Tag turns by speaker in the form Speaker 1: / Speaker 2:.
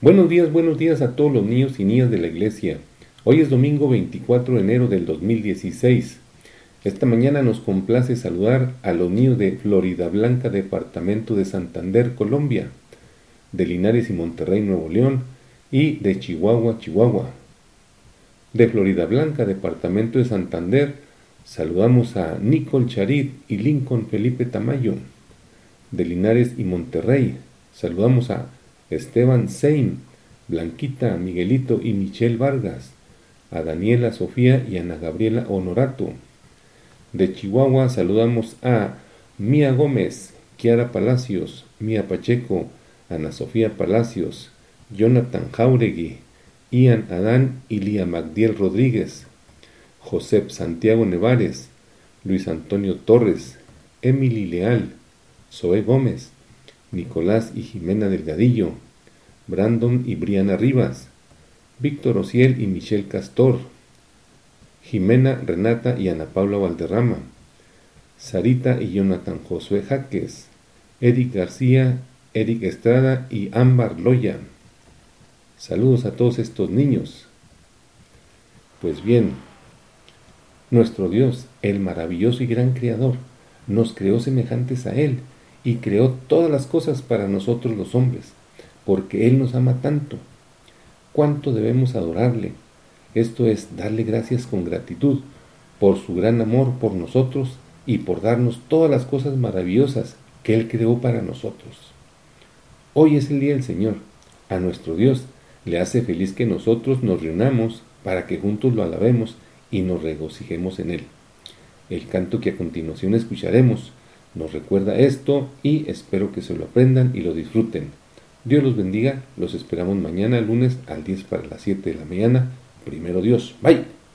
Speaker 1: Buenos días, buenos días a todos los niños y niñas de la iglesia. Hoy es domingo 24 de enero del 2016. Esta mañana nos complace saludar a los niños de Florida Blanca, departamento de Santander, Colombia, de Linares y Monterrey, Nuevo León, y de Chihuahua, Chihuahua. De Florida Blanca, departamento de Santander, saludamos a Nicole Charit y Lincoln Felipe Tamayo. De Linares y Monterrey, saludamos a Esteban Sein, Blanquita, Miguelito y Michelle Vargas, a Daniela Sofía y Ana Gabriela Honorato. De Chihuahua saludamos a Mía Gómez, Kiara Palacios, Mía Pacheco, Ana Sofía Palacios, Jonathan Jauregui, Ian Adán y Lía Magdiel Rodríguez, Josep Santiago Nevares, Luis Antonio Torres, Emily Leal, Zoe Gómez, Nicolás y Jimena Delgadillo, Brandon y Briana Rivas, Víctor Ociel y Michelle Castor, Jimena, Renata y Ana Paula Valderrama, Sarita y Jonathan Josué Jaques, Eric García, Eric Estrada y Ámbar Loya. Saludos a todos estos niños. Pues bien, nuestro Dios, el maravilloso y gran Creador, nos creó semejantes a Él y creó todas las cosas para nosotros los hombres, porque Él nos ama tanto. ¿Cuánto debemos adorarle? Esto es darle gracias con gratitud por su gran amor por nosotros y por darnos todas las cosas maravillosas que Él creó para nosotros. Hoy es el día del Señor. A nuestro Dios le hace feliz que nosotros nos reunamos para que juntos lo alabemos y nos regocijemos en Él. El canto que a continuación escucharemos nos recuerda esto y espero que se lo aprendan y lo disfruten. Dios los bendiga, los esperamos mañana lunes al 10 para las 7 de la mañana. Primero Dios, bye.